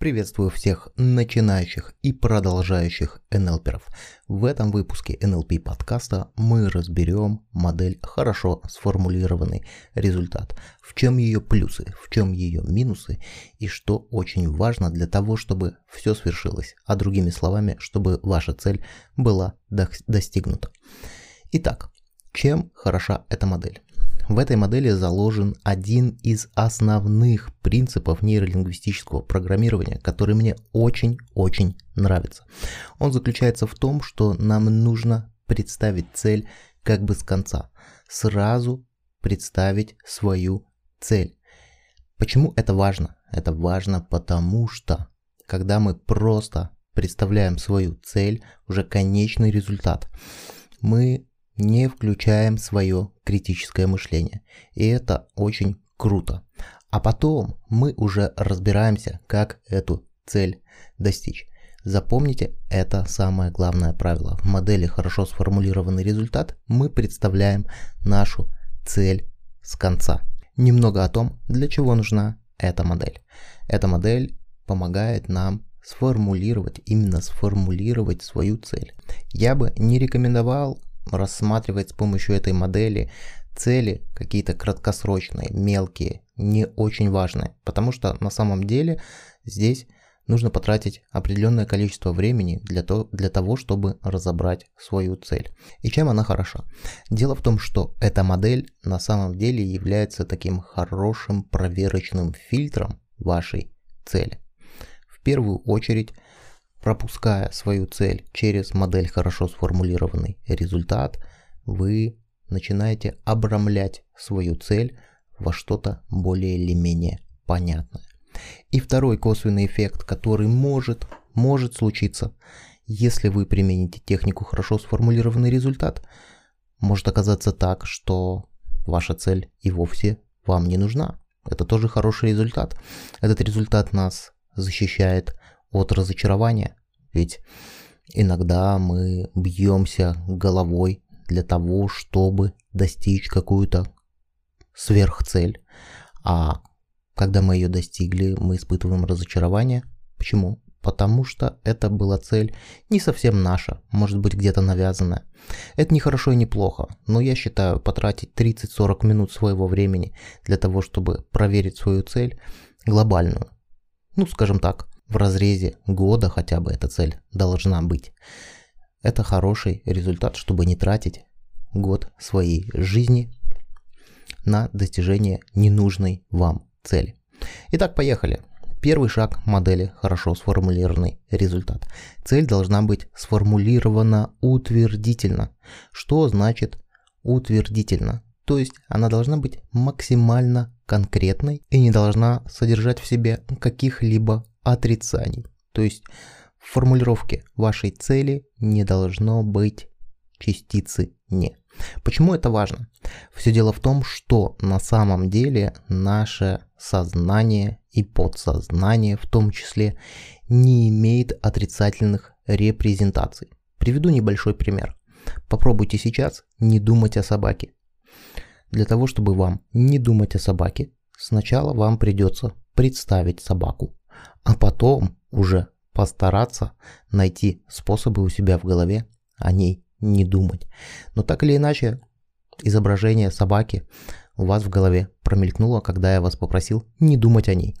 Приветствую всех начинающих и продолжающих НЛПеров. В этом выпуске NLP подкаста мы разберем модель хорошо сформулированный результат. В чем ее плюсы, в чем ее минусы и что очень важно для того, чтобы все свершилось, а другими словами, чтобы ваша цель была достигнута. Итак, чем хороша эта модель? В этой модели заложен один из основных принципов нейролингвистического программирования, который мне очень-очень нравится. Он заключается в том, что нам нужно представить цель как бы с конца. Сразу представить свою цель. Почему это важно? Это важно потому что, когда мы просто представляем свою цель, уже конечный результат, мы не включаем свое критическое мышление. И это очень круто. А потом мы уже разбираемся, как эту цель достичь. Запомните, это самое главное правило. В модели хорошо сформулированный результат мы представляем нашу цель с конца. Немного о том, для чего нужна эта модель. Эта модель помогает нам сформулировать, именно сформулировать свою цель. Я бы не рекомендовал рассматривать с помощью этой модели цели какие-то краткосрочные, мелкие, не очень важные, потому что на самом деле здесь нужно потратить определенное количество времени для, то, для того, чтобы разобрать свою цель. И чем она хороша? Дело в том, что эта модель на самом деле является таким хорошим проверочным фильтром вашей цели. В первую очередь пропуская свою цель через модель хорошо сформулированный результат, вы начинаете обрамлять свою цель во что-то более или менее понятное. И второй косвенный эффект, который может, может случиться, если вы примените технику хорошо сформулированный результат, может оказаться так, что ваша цель и вовсе вам не нужна. Это тоже хороший результат. Этот результат нас защищает от разочарования. Ведь иногда мы бьемся головой для того, чтобы достичь какую-то сверхцель. А когда мы ее достигли, мы испытываем разочарование. Почему? Потому что это была цель не совсем наша, может быть где-то навязанная. Это не хорошо и не плохо, но я считаю потратить 30-40 минут своего времени для того, чтобы проверить свою цель глобальную. Ну, скажем так, в разрезе года хотя бы эта цель должна быть. Это хороший результат, чтобы не тратить год своей жизни на достижение ненужной вам цели. Итак, поехали. Первый шаг модели хорошо сформулированный результат. Цель должна быть сформулирована утвердительно. Что значит утвердительно? То есть она должна быть максимально конкретной и не должна содержать в себе каких-либо отрицаний. То есть в формулировке вашей цели не должно быть частицы «не». Почему это важно? Все дело в том, что на самом деле наше сознание и подсознание в том числе не имеет отрицательных репрезентаций. Приведу небольшой пример. Попробуйте сейчас не думать о собаке. Для того, чтобы вам не думать о собаке, сначала вам придется представить собаку а потом уже постараться найти способы у себя в голове о ней не думать. Но так или иначе, изображение собаки у вас в голове промелькнуло, когда я вас попросил не думать о ней.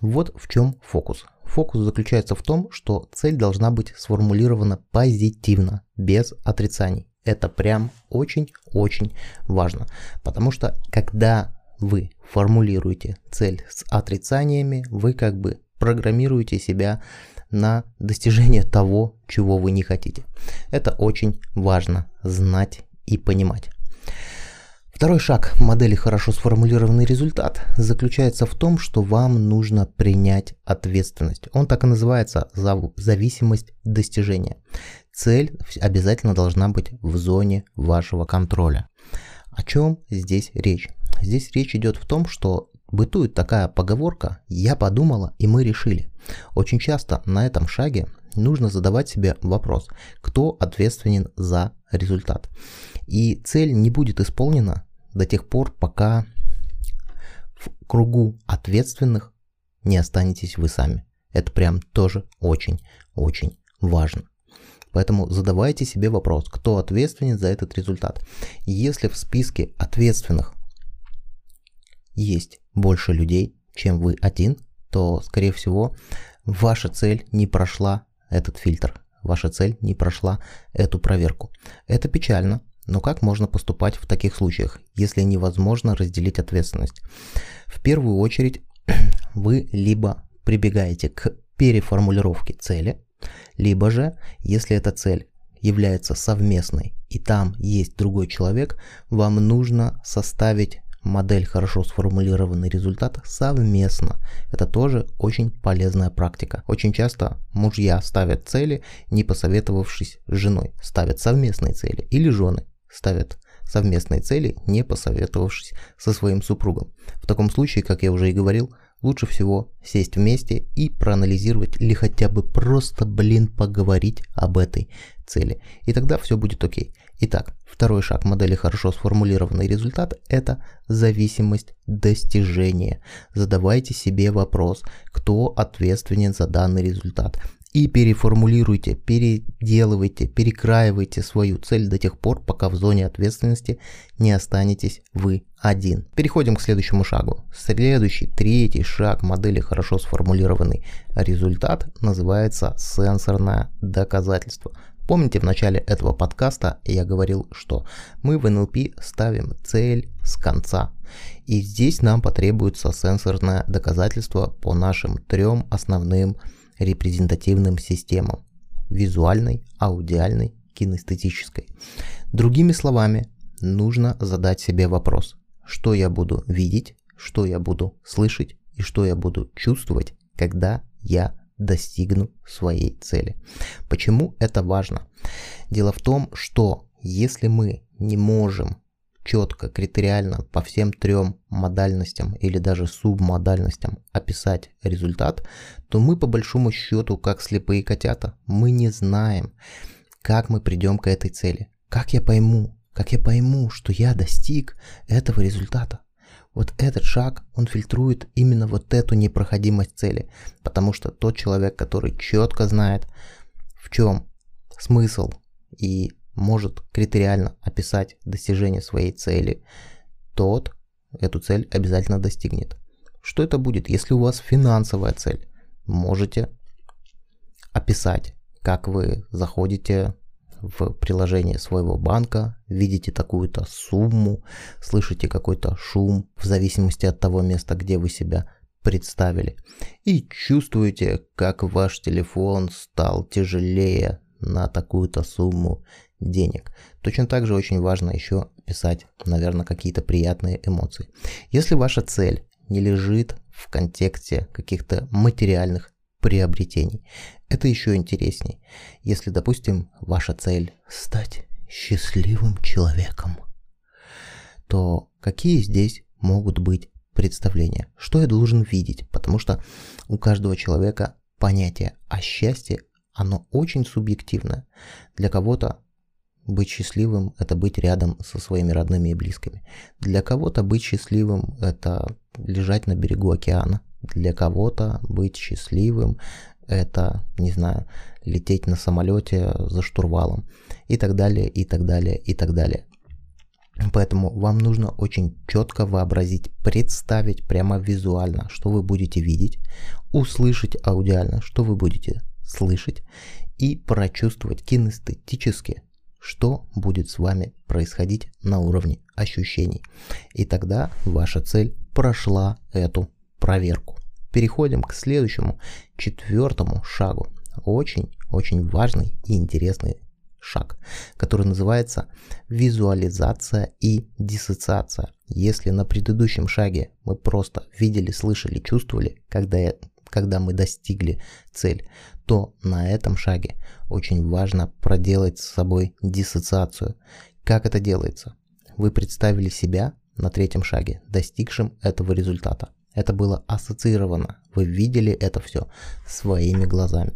Вот в чем фокус. Фокус заключается в том, что цель должна быть сформулирована позитивно, без отрицаний. Это прям очень-очень важно, потому что когда вы формулируете цель с отрицаниями, вы как бы программируете себя на достижение того, чего вы не хотите. Это очень важно знать и понимать. Второй шаг модели хорошо сформулированный результат заключается в том, что вам нужно принять ответственность. Он так и называется зависимость достижения. Цель обязательно должна быть в зоне вашего контроля. О чем здесь речь? Здесь речь идет в том, что Бытует такая поговорка «я подумала, и мы решили». Очень часто на этом шаге нужно задавать себе вопрос, кто ответственен за результат. И цель не будет исполнена до тех пор, пока в кругу ответственных не останетесь вы сами. Это прям тоже очень-очень важно. Поэтому задавайте себе вопрос, кто ответственен за этот результат. Если в списке ответственных есть больше людей, чем вы один, то, скорее всего, ваша цель не прошла этот фильтр, ваша цель не прошла эту проверку. Это печально, но как можно поступать в таких случаях, если невозможно разделить ответственность? В первую очередь вы либо прибегаете к переформулировке цели, либо же, если эта цель является совместной и там есть другой человек, вам нужно составить модель хорошо сформулированный результат совместно. Это тоже очень полезная практика. Очень часто мужья ставят цели, не посоветовавшись с женой. Ставят совместные цели. Или жены ставят совместные цели, не посоветовавшись со своим супругом. В таком случае, как я уже и говорил, лучше всего сесть вместе и проанализировать или хотя бы просто, блин, поговорить об этой цели. И тогда все будет окей. Итак, второй шаг модели хорошо сформулированный результат – это зависимость достижения. Задавайте себе вопрос, кто ответственен за данный результат и переформулируйте, переделывайте, перекраивайте свою цель до тех пор, пока в зоне ответственности не останетесь вы один. Переходим к следующему шагу. Следующий, третий шаг модели хорошо сформулированный результат называется сенсорное доказательство. Помните, в начале этого подкаста я говорил, что мы в NLP ставим цель с конца. И здесь нам потребуется сенсорное доказательство по нашим трем основным репрезентативным системам – визуальной, аудиальной, кинестетической. Другими словами, нужно задать себе вопрос, что я буду видеть, что я буду слышать и что я буду чувствовать, когда я достигну своей цели. Почему это важно? Дело в том, что если мы не можем четко, критериально по всем трем модальностям или даже субмодальностям описать результат, то мы по большому счету, как слепые котята, мы не знаем, как мы придем к этой цели. Как я пойму, как я пойму, что я достиг этого результата. Вот этот шаг, он фильтрует именно вот эту непроходимость цели, потому что тот человек, который четко знает, в чем смысл и может критериально описать достижение своей цели, тот эту цель обязательно достигнет. Что это будет, если у вас финансовая цель? Можете описать, как вы заходите в приложение своего банка, видите такую-то сумму, слышите какой-то шум в зависимости от того места, где вы себя представили. И чувствуете, как ваш телефон стал тяжелее на такую-то сумму денег. Точно так же очень важно еще писать, наверное, какие-то приятные эмоции. Если ваша цель не лежит в контексте каких-то материальных приобретений, это еще интересней. Если, допустим, ваша цель стать счастливым человеком, то какие здесь могут быть представления? Что я должен видеть? Потому что у каждого человека понятие о счастье, оно очень субъективное. Для кого-то быть счастливым – это быть рядом со своими родными и близкими. Для кого-то быть счастливым – это лежать на берегу океана. Для кого-то быть счастливым – это, не знаю, лететь на самолете за штурвалом и так далее, и так далее, и так далее. Поэтому вам нужно очень четко вообразить, представить прямо визуально, что вы будете видеть, услышать аудиально, что вы будете слышать и прочувствовать кинестетически, что будет с вами происходить на уровне ощущений. И тогда ваша цель прошла эту проверку. Переходим к следующему, четвертому шагу. Очень-очень важный и интересный шаг, который называется визуализация и диссоциация. Если на предыдущем шаге мы просто видели, слышали, чувствовали, когда, когда мы достигли цель, то на этом шаге очень важно проделать с собой диссоциацию. Как это делается? Вы представили себя на третьем шаге, достигшим этого результата. Это было ассоциировано, вы видели это все своими глазами.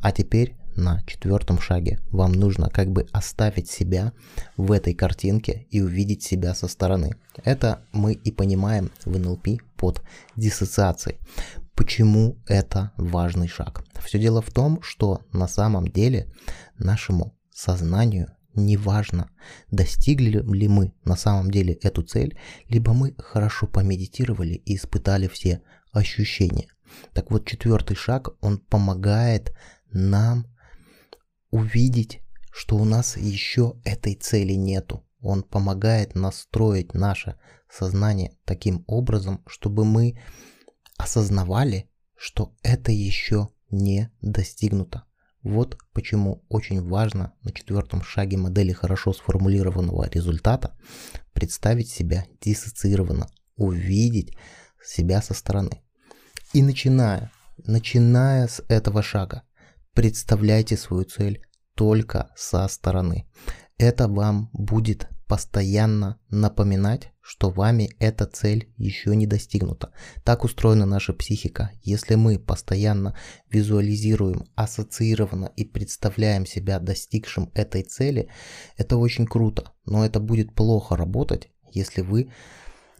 А теперь на четвертом шаге вам нужно как бы оставить себя в этой картинке и увидеть себя со стороны. Это мы и понимаем в НЛП под диссоциацией. Почему это важный шаг? Все дело в том, что на самом деле нашему сознанию не важно, достигли ли мы на самом деле эту цель, либо мы хорошо помедитировали и испытали все ощущения. Так вот, четвертый шаг, он помогает нам увидеть, что у нас еще этой цели нету. Он помогает настроить наше сознание таким образом, чтобы мы осознавали, что это еще не достигнуто. Вот почему очень важно на четвертом шаге модели хорошо сформулированного результата представить себя диссоциированно, увидеть себя со стороны. И начиная, начиная с этого шага, представляйте свою цель только со стороны. Это вам будет постоянно напоминать, что вами эта цель еще не достигнута. Так устроена наша психика. Если мы постоянно визуализируем, ассоциированно и представляем себя достигшим этой цели, это очень круто. Но это будет плохо работать, если вы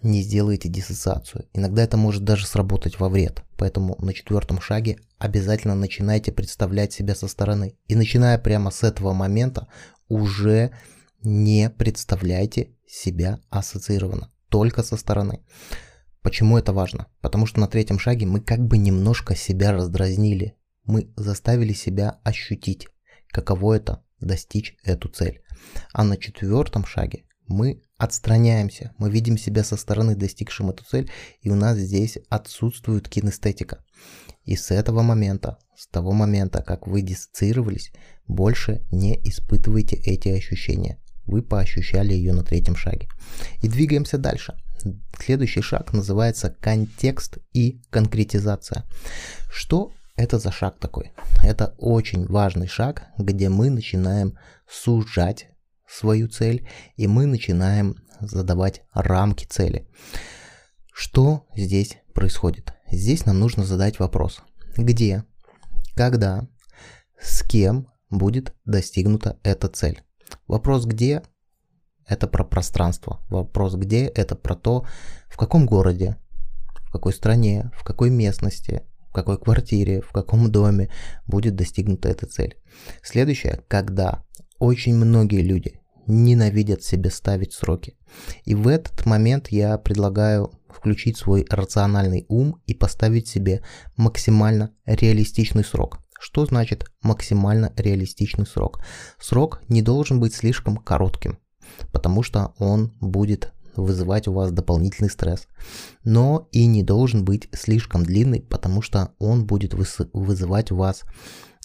не сделаете диссоциацию. Иногда это может даже сработать во вред. Поэтому на четвертом шаге обязательно начинайте представлять себя со стороны. И начиная прямо с этого момента уже не представляйте себя ассоциированно, только со стороны. Почему это важно? Потому что на третьем шаге мы как бы немножко себя раздразнили. Мы заставили себя ощутить, каково это достичь эту цель. А на четвертом шаге мы отстраняемся, мы видим себя со стороны достигшим эту цель, и у нас здесь отсутствует кинестетика. И с этого момента, с того момента, как вы диссоциировались, больше не испытывайте эти ощущения вы поощущали ее на третьем шаге. И двигаемся дальше. Следующий шаг называется контекст и конкретизация. Что это за шаг такой? Это очень важный шаг, где мы начинаем сужать свою цель и мы начинаем задавать рамки цели. Что здесь происходит? Здесь нам нужно задать вопрос. Где, когда, с кем будет достигнута эта цель? Вопрос где – это про пространство. Вопрос где – это про то, в каком городе, в какой стране, в какой местности, в какой квартире, в каком доме будет достигнута эта цель. Следующее – когда очень многие люди ненавидят себе ставить сроки. И в этот момент я предлагаю включить свой рациональный ум и поставить себе максимально реалистичный срок. Что значит максимально реалистичный срок? Срок не должен быть слишком коротким, потому что он будет вызывать у вас дополнительный стресс. Но и не должен быть слишком длинный, потому что он будет вызывать у вас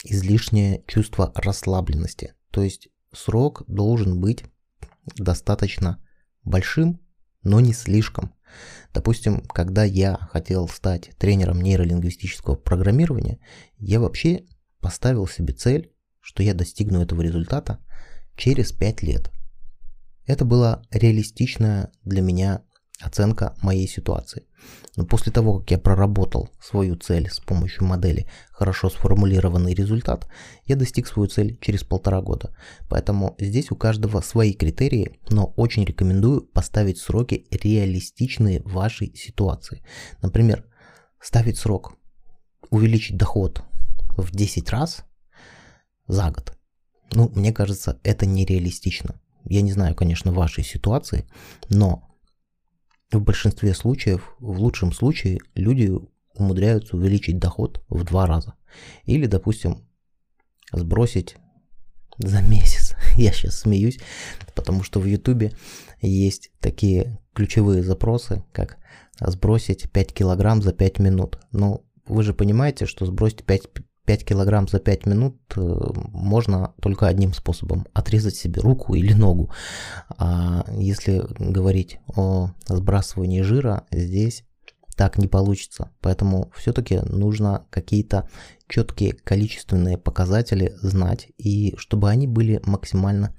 излишнее чувство расслабленности. То есть срок должен быть достаточно большим, но не слишком. Допустим, когда я хотел стать тренером нейролингвистического программирования, я вообще поставил себе цель, что я достигну этого результата через 5 лет. Это была реалистичная для меня оценка моей ситуации. Но после того, как я проработал свою цель с помощью модели хорошо сформулированный результат, я достиг свою цель через полтора года. Поэтому здесь у каждого свои критерии, но очень рекомендую поставить сроки реалистичные вашей ситуации. Например, ставить срок увеличить доход в 10 раз за год. Ну, мне кажется, это нереалистично. Я не знаю, конечно, вашей ситуации, но в большинстве случаев, в лучшем случае, люди умудряются увеличить доход в два раза. Или, допустим, сбросить за месяц. Я сейчас смеюсь, потому что в Ютубе есть такие ключевые запросы, как сбросить 5 килограмм за 5 минут. Ну, вы же понимаете, что сбросить 5, 5 килограмм за 5 минут э, можно только одним способом – отрезать себе руку или ногу. А если говорить о сбрасывании жира, здесь так не получится. Поэтому все-таки нужно какие-то четкие количественные показатели знать, и чтобы они были максимально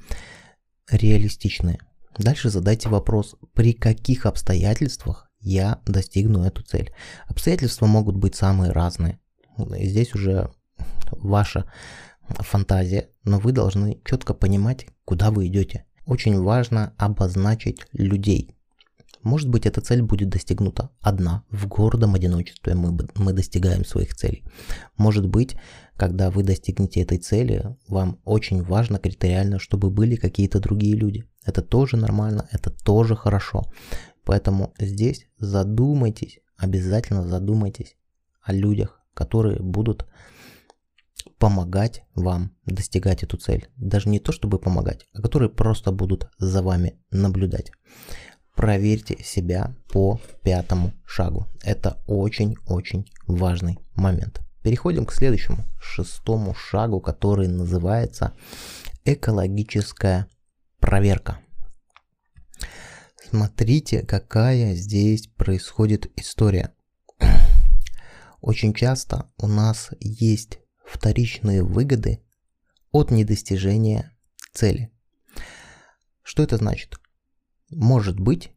реалистичные. Дальше задайте вопрос, при каких обстоятельствах я достигну эту цель. Обстоятельства могут быть самые разные. Здесь уже ваша фантазия, но вы должны четко понимать, куда вы идете. Очень важно обозначить людей. Может быть, эта цель будет достигнута одна, в гордом одиночестве мы, мы достигаем своих целей. Может быть, когда вы достигнете этой цели, вам очень важно критериально, чтобы были какие-то другие люди. Это тоже нормально, это тоже хорошо. Поэтому здесь задумайтесь, обязательно задумайтесь о людях, которые будут помогать вам достигать эту цель. Даже не то, чтобы помогать, а которые просто будут за вами наблюдать. Проверьте себя по пятому шагу. Это очень-очень важный момент. Переходим к следующему, шестому шагу, который называется экологическая проверка. Смотрите, какая здесь происходит история. Очень часто у нас есть вторичные выгоды от недостижения цели. Что это значит? Может быть,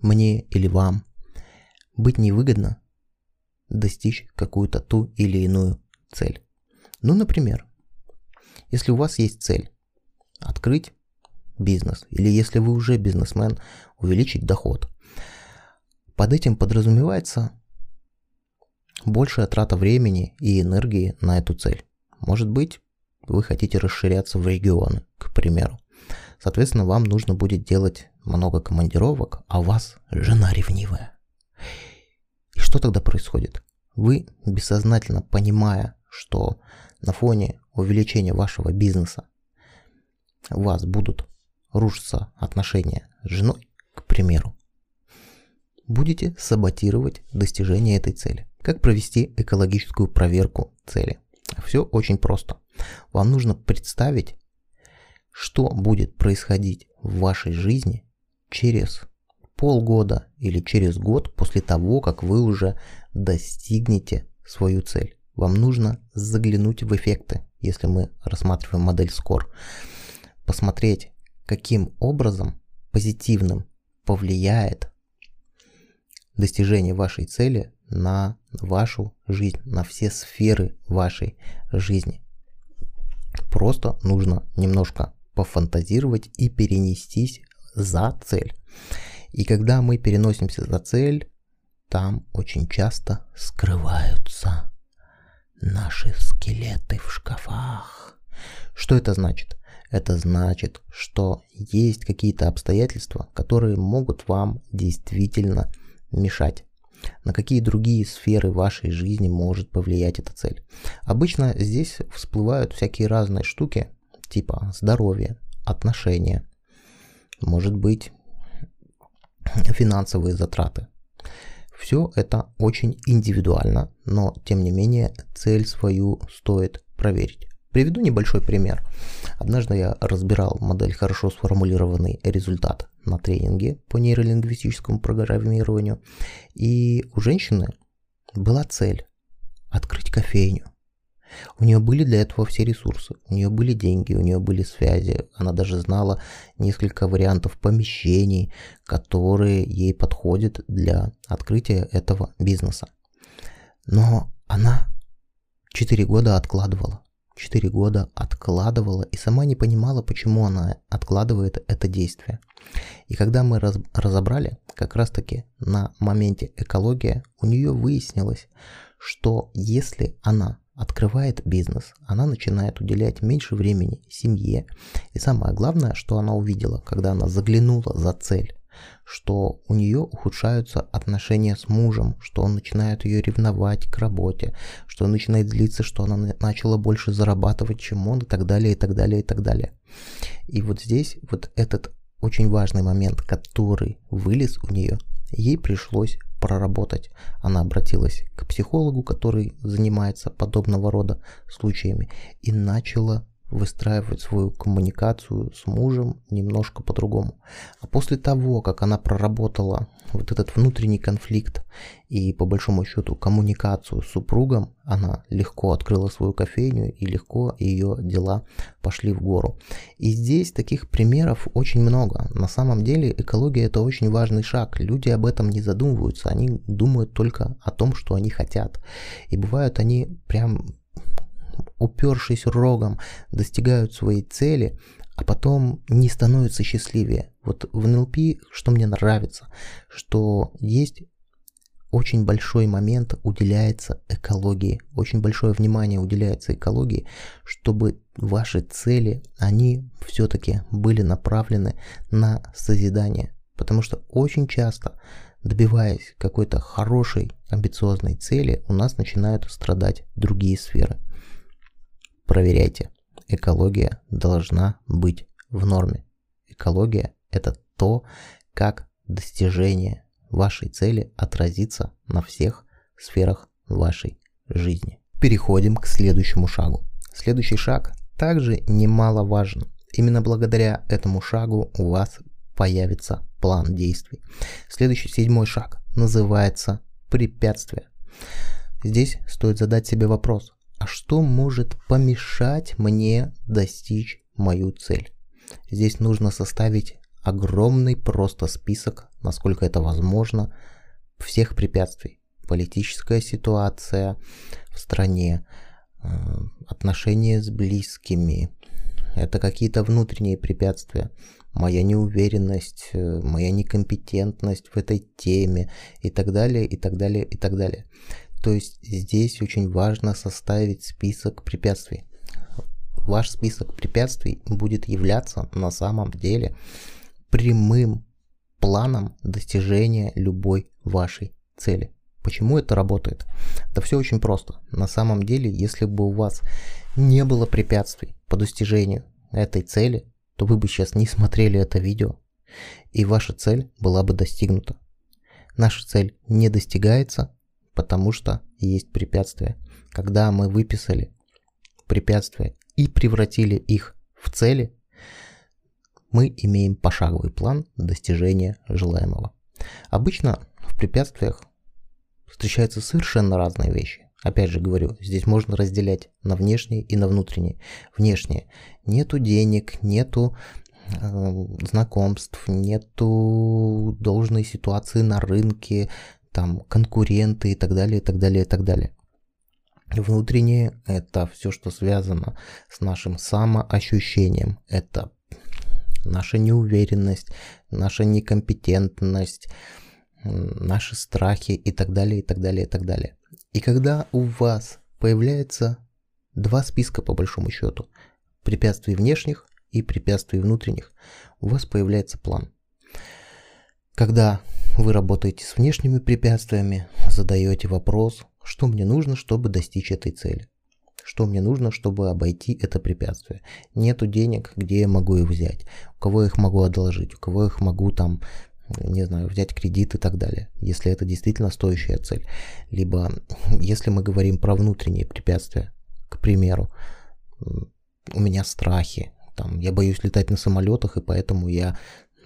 мне или вам быть невыгодно достичь какую-то ту или иную цель. Ну, например, если у вас есть цель открыть бизнес, или если вы уже бизнесмен, увеличить доход, под этим подразумевается большая трата времени и энергии на эту цель. Может быть, вы хотите расширяться в регионы, к примеру. Соответственно, вам нужно будет делать много командировок, а у вас жена ревнивая. И что тогда происходит? Вы, бессознательно понимая, что на фоне увеличения вашего бизнеса у вас будут рушиться отношения с женой, к примеру, будете саботировать достижение этой цели. Как провести экологическую проверку цели? Все очень просто. Вам нужно представить, что будет происходить в вашей жизни через полгода или через год после того, как вы уже достигнете свою цель. Вам нужно заглянуть в эффекты, если мы рассматриваем модель SCORE. Посмотреть, каким образом позитивным повлияет достижение вашей цели на вашу жизнь, на все сферы вашей жизни. Просто нужно немножко пофантазировать и перенестись за цель. И когда мы переносимся за цель, там очень часто скрываются наши скелеты в шкафах. Что это значит? Это значит, что есть какие-то обстоятельства, которые могут вам действительно мешать. На какие другие сферы вашей жизни может повлиять эта цель? Обычно здесь всплывают всякие разные штуки, типа здоровье, отношения, может быть финансовые затраты. Все это очень индивидуально, но тем не менее цель свою стоит проверить. Приведу небольшой пример. Однажды я разбирал модель хорошо сформулированный результат на тренинге по нейролингвистическому программированию. И у женщины была цель открыть кофейню. У нее были для этого все ресурсы, у нее были деньги, у нее были связи, она даже знала несколько вариантов помещений, которые ей подходят для открытия этого бизнеса. Но она 4 года откладывала. 4 года откладывала и сама не понимала, почему она откладывает это действие. И когда мы раз, разобрали, как раз таки на моменте экология, у нее выяснилось, что если она открывает бизнес, она начинает уделять меньше времени семье. И самое главное, что она увидела, когда она заглянула за цель, что у нее ухудшаются отношения с мужем, что он начинает ее ревновать к работе, что он начинает злиться, что она начала больше зарабатывать, чем он, и так далее, и так далее, и так далее. И вот здесь вот этот очень важный момент, который вылез у нее, ей пришлось проработать. Она обратилась к психологу, который занимается подобного рода случаями, и начала выстраивать свою коммуникацию с мужем немножко по-другому. А после того, как она проработала вот этот внутренний конфликт и по большому счету коммуникацию с супругом, она легко открыла свою кофейню и легко ее дела пошли в гору. И здесь таких примеров очень много. На самом деле экология это очень важный шаг. Люди об этом не задумываются, они думают только о том, что они хотят. И бывают они прям упершись рогом, достигают своей цели, а потом не становится счастливее. Вот в НЛП, что мне нравится, что есть очень большой момент уделяется экологии, очень большое внимание уделяется экологии, чтобы ваши цели, они все-таки были направлены на созидание. Потому что очень часто, добиваясь какой-то хорошей, амбициозной цели, у нас начинают страдать другие сферы. Проверяйте. Экология должна быть в норме. Экология – это то, как достижение вашей цели отразится на всех сферах вашей жизни. Переходим к следующему шагу. Следующий шаг также немаловажен. Именно благодаря этому шагу у вас появится план действий. Следующий седьмой шаг называется препятствие. Здесь стоит задать себе вопрос, а что может помешать мне достичь мою цель? Здесь нужно составить огромный просто список, насколько это возможно, всех препятствий. Политическая ситуация в стране, э, отношения с близкими, это какие-то внутренние препятствия, моя неуверенность, э, моя некомпетентность в этой теме и так далее, и так далее, и так далее. То есть здесь очень важно составить список препятствий. Ваш список препятствий будет являться на самом деле прямым планом достижения любой вашей цели. Почему это работает? Да все очень просто. На самом деле, если бы у вас не было препятствий по достижению этой цели, то вы бы сейчас не смотрели это видео, и ваша цель была бы достигнута. Наша цель не достигается, потому что есть препятствия. Когда мы выписали препятствия и превратили их в цели, мы имеем пошаговый план достижения желаемого. Обычно в препятствиях встречаются совершенно разные вещи. Опять же говорю, здесь можно разделять на внешние и на внутренние. Внешние. Нету денег, нету э, знакомств, нету должной ситуации на рынке, там конкуренты и так далее, и так далее, и так далее. Внутреннее – это все, что связано с нашим самоощущением. Это наша неуверенность, наша некомпетентность, наши страхи и так далее, и так далее, и так далее. И когда у вас появляется два списка по большому счету, препятствий внешних и препятствий внутренних, у вас появляется план. Когда вы работаете с внешними препятствиями, задаете вопрос, что мне нужно, чтобы достичь этой цели что мне нужно, чтобы обойти это препятствие. Нету денег, где я могу их взять, у кого я их могу одолжить, у кого я их могу там не знаю, взять кредит и так далее, если это действительно стоящая цель. Либо, если мы говорим про внутренние препятствия, к примеру, у меня страхи, там, я боюсь летать на самолетах, и поэтому я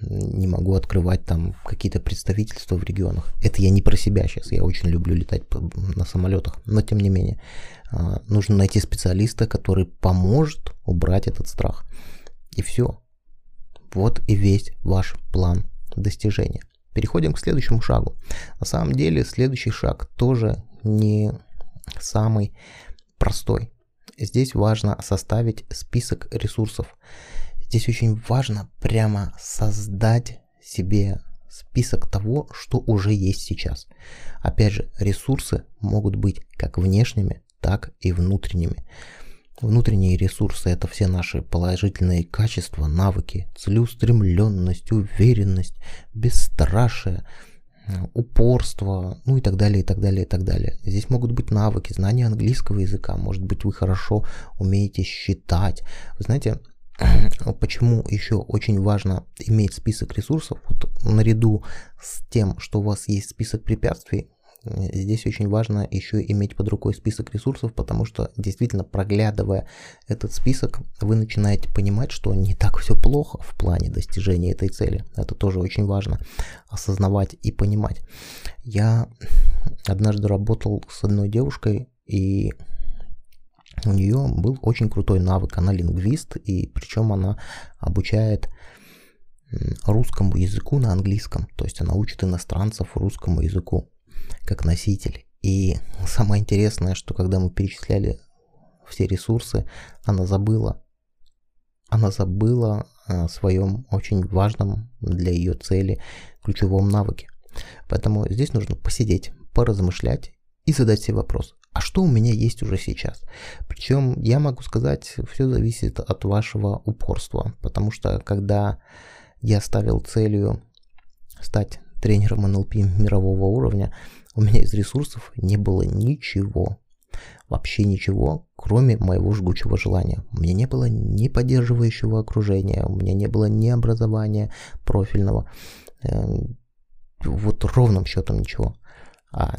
не могу открывать там какие-то представительства в регионах. Это я не про себя сейчас, я очень люблю летать на самолетах, но тем не менее а, нужно найти специалиста, который поможет убрать этот страх. И все. Вот и весь ваш план достижения. Переходим к следующему шагу. На самом деле следующий шаг тоже не самый простой. Здесь важно составить список ресурсов. Здесь очень важно прямо создать себе список того, что уже есть сейчас. Опять же, ресурсы могут быть как внешними, так и внутренними. Внутренние ресурсы – это все наши положительные качества, навыки, целеустремленность, уверенность, бесстрашие, упорство, ну и так далее, и так далее, и так далее. Здесь могут быть навыки, знания английского языка, может быть, вы хорошо умеете считать. Вы знаете, Почему еще очень важно иметь список ресурсов, вот наряду с тем, что у вас есть список препятствий, здесь очень важно еще иметь под рукой список ресурсов, потому что действительно проглядывая этот список, вы начинаете понимать, что не так все плохо в плане достижения этой цели. Это тоже очень важно осознавать и понимать. Я однажды работал с одной девушкой, и у нее был очень крутой навык, она лингвист, и причем она обучает русскому языку на английском, то есть она учит иностранцев русскому языку как носитель. И самое интересное, что когда мы перечисляли все ресурсы, она забыла она забыла о своем очень важном для ее цели ключевом навыке. Поэтому здесь нужно посидеть, поразмышлять и задать себе вопрос, а что у меня есть уже сейчас? Причем я могу сказать, все зависит от вашего упорства, потому что когда я ставил целью стать тренером НЛП мирового уровня, у меня из ресурсов не было ничего. Вообще ничего, кроме моего жгучего желания. У меня не было ни поддерживающего окружения, у меня не было ни образования профильного. Эм, вот ровным счетом ничего. А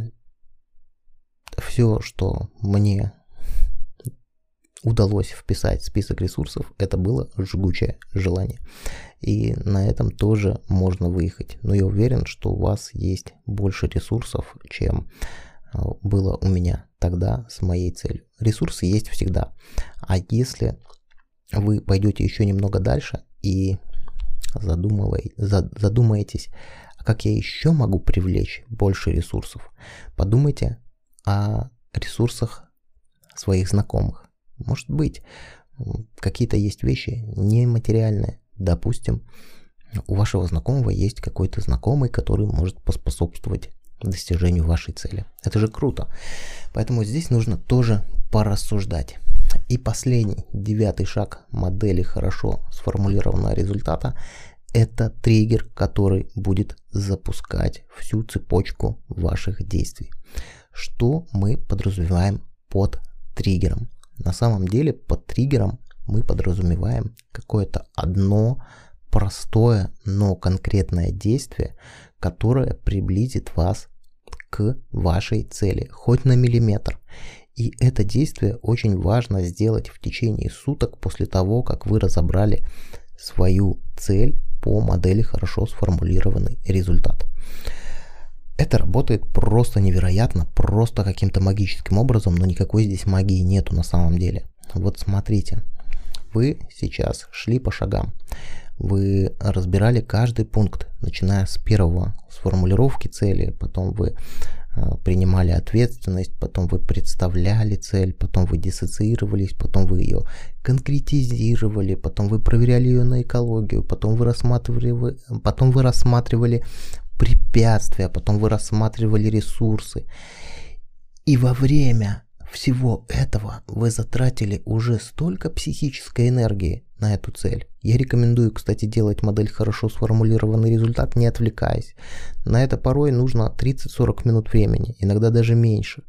все, что мне удалось вписать в список ресурсов, это было жгучее желание. И на этом тоже можно выехать. Но я уверен, что у вас есть больше ресурсов, чем а, было у меня тогда с моей целью. Ресурсы есть всегда. А если вы пойдете еще немного дальше и задумаетесь, а как я еще могу привлечь больше ресурсов, подумайте о ресурсах своих знакомых. Может быть, какие-то есть вещи нематериальные. Допустим, у вашего знакомого есть какой-то знакомый, который может поспособствовать достижению вашей цели. Это же круто. Поэтому здесь нужно тоже порассуждать. И последний, девятый шаг модели хорошо сформулированного результата – это триггер, который будет запускать всю цепочку ваших действий. Что мы подразумеваем под триггером? На самом деле под триггером мы подразумеваем какое-то одно простое, но конкретное действие, которое приблизит вас к вашей цели, хоть на миллиметр. И это действие очень важно сделать в течение суток после того, как вы разобрали свою цель по модели хорошо сформулированный результат. Это работает просто невероятно, просто каким-то магическим образом, но никакой здесь магии нету на самом деле. Вот смотрите, вы сейчас шли по шагам, вы разбирали каждый пункт, начиная с первого, с формулировки цели, потом вы а, принимали ответственность, потом вы представляли цель, потом вы диссоциировались, потом вы ее конкретизировали, потом вы проверяли ее на экологию, потом вы рассматривали, потом вы рассматривали препятствия, потом вы рассматривали ресурсы. И во время всего этого вы затратили уже столько психической энергии на эту цель. Я рекомендую, кстати, делать модель хорошо сформулированный результат, не отвлекаясь. На это порой нужно 30-40 минут времени, иногда даже меньше.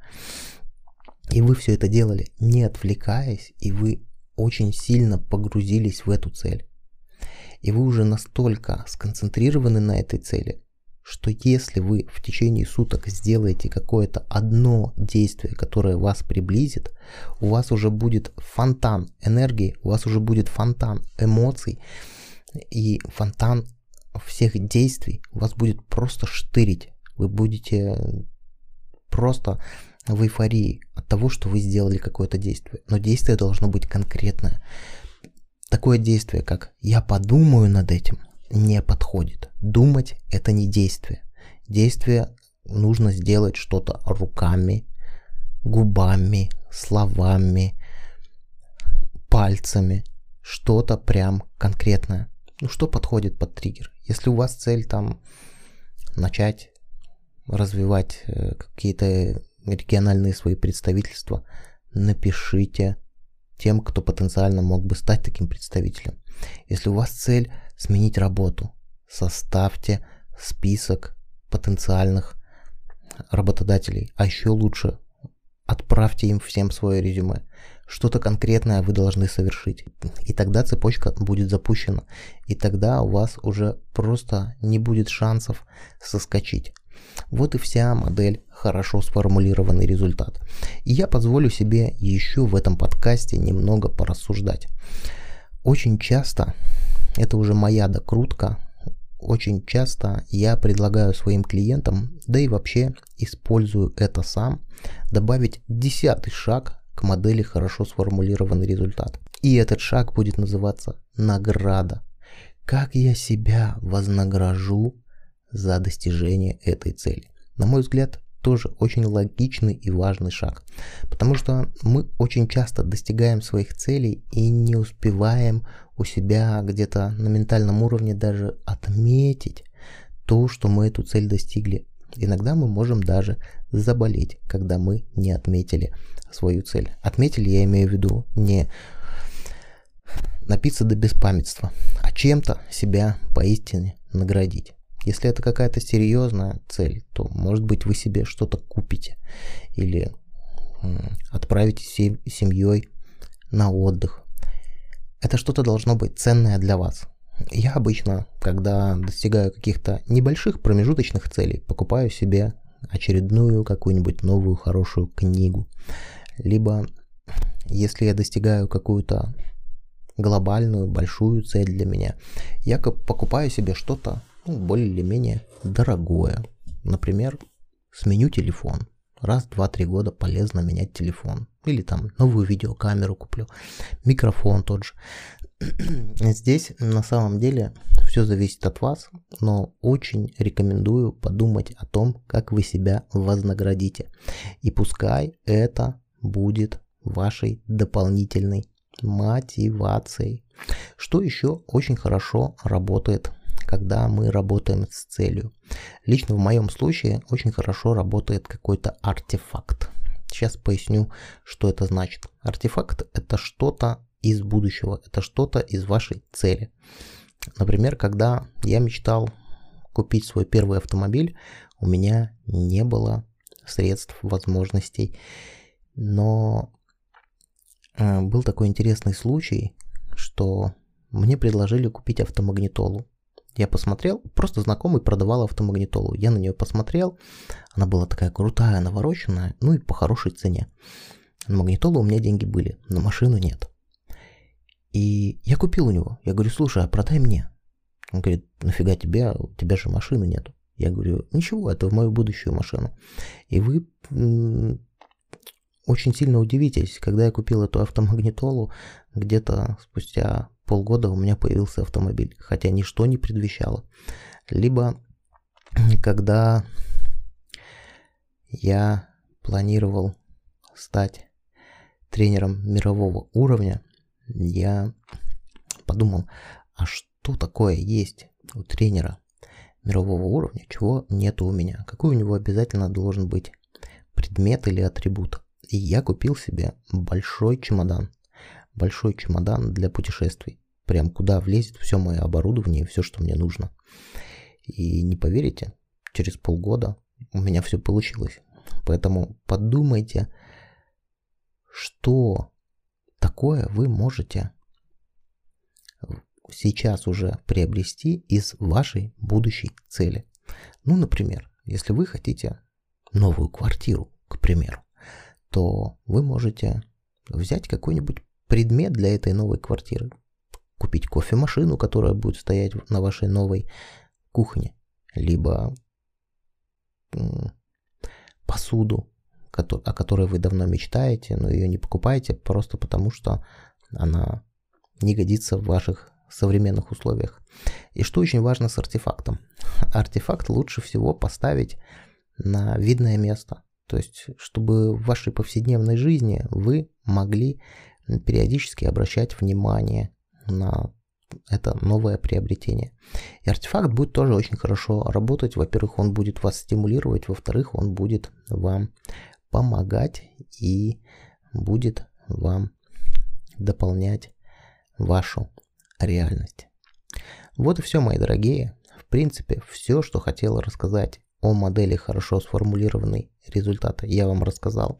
И вы все это делали, не отвлекаясь, и вы очень сильно погрузились в эту цель. И вы уже настолько сконцентрированы на этой цели, что если вы в течение суток сделаете какое-то одно действие, которое вас приблизит, у вас уже будет фонтан энергии, у вас уже будет фонтан эмоций и фонтан всех действий, вас будет просто штырить. Вы будете просто в эйфории от того, что вы сделали какое-то действие. Но действие должно быть конкретное. Такое действие, как «я подумаю над этим», не подходит. Думать – это не действие. Действие нужно сделать что-то руками, губами, словами, пальцами, что-то прям конкретное. Ну что подходит под триггер? Если у вас цель там начать развивать э, какие-то региональные свои представительства, напишите тем, кто потенциально мог бы стать таким представителем. Если у вас цель сменить работу, составьте список потенциальных работодателей, а еще лучше отправьте им всем свое резюме. Что-то конкретное вы должны совершить. И тогда цепочка будет запущена. И тогда у вас уже просто не будет шансов соскочить. Вот и вся модель хорошо сформулированный результат. И я позволю себе еще в этом подкасте немного порассуждать. Очень часто это уже моя докрутка. Очень часто я предлагаю своим клиентам, да и вообще использую это сам, добавить десятый шаг к модели хорошо сформулированный результат. И этот шаг будет называться награда. Как я себя вознагражу за достижение этой цели. На мой взгляд, тоже очень логичный и важный шаг. Потому что мы очень часто достигаем своих целей и не успеваем у себя где-то на ментальном уровне даже отметить то, что мы эту цель достигли. Иногда мы можем даже заболеть, когда мы не отметили свою цель. Отметили, я имею в виду, не напиться до беспамятства, а чем-то себя поистине наградить. Если это какая-то серьезная цель, то, может быть, вы себе что-то купите или отправите семьей на отдых. Это что-то должно быть ценное для вас. Я обычно, когда достигаю каких-то небольших промежуточных целей, покупаю себе очередную какую-нибудь новую хорошую книгу. Либо, если я достигаю какую-то глобальную, большую цель для меня, я покупаю себе что-то ну, более или менее дорогое. Например, сменю телефон. Раз, два, три года полезно менять телефон. Или там новую видеокамеру куплю. Микрофон тот же. Здесь на самом деле все зависит от вас, но очень рекомендую подумать о том, как вы себя вознаградите. И пускай это будет вашей дополнительной мотивацией. Что еще очень хорошо работает, когда мы работаем с целью? Лично в моем случае очень хорошо работает какой-то артефакт. Сейчас поясню, что это значит. Артефакт это что-то из будущего, это что-то из вашей цели. Например, когда я мечтал купить свой первый автомобиль, у меня не было средств, возможностей. Но э, был такой интересный случай, что мне предложили купить автомагнитолу. Я посмотрел, просто знакомый продавал автомагнитолу. Я на нее посмотрел, она была такая крутая, навороченная, ну и по хорошей цене. На магнитолу у меня деньги были, на машину нет. И я купил у него. Я говорю, слушай, а продай мне. Он говорит, нафига тебе, у тебя же машины нету. Я говорю, ничего, это в мою будущую машину. И вы очень сильно удивитесь, когда я купил эту автомагнитолу, где-то спустя полгода у меня появился автомобиль, хотя ничто не предвещало. Либо когда я планировал стать тренером мирового уровня, я подумал, а что такое есть у тренера мирового уровня, чего нету у меня? Какой у него обязательно должен быть предмет или атрибут? И я купил себе большой чемодан. Большой чемодан для путешествий. Прям куда влезет все мое оборудование и все, что мне нужно. И не поверите, через полгода у меня все получилось. Поэтому подумайте, что такое вы можете сейчас уже приобрести из вашей будущей цели. Ну, например, если вы хотите новую квартиру, к примеру, то вы можете взять какой-нибудь предмет для этой новой квартиры, купить кофемашину, которая будет стоять на вашей новой кухне, либо посуду, о которой вы давно мечтаете, но ее не покупаете просто потому, что она не годится в ваших современных условиях. И что очень важно с артефактом? Артефакт лучше всего поставить на видное место. То есть, чтобы в вашей повседневной жизни вы могли периодически обращать внимание на это новое приобретение. И артефакт будет тоже очень хорошо работать. Во-первых, он будет вас стимулировать, во-вторых, он будет вам помогать и будет вам дополнять вашу реальность. Вот и все, мои дорогие. В принципе, все, что хотел рассказать о модели хорошо сформулированной результата, я вам рассказал.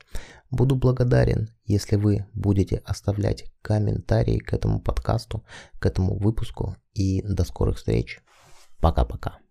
Буду благодарен, если вы будете оставлять комментарии к этому подкасту, к этому выпуску. И до скорых встреч. Пока-пока.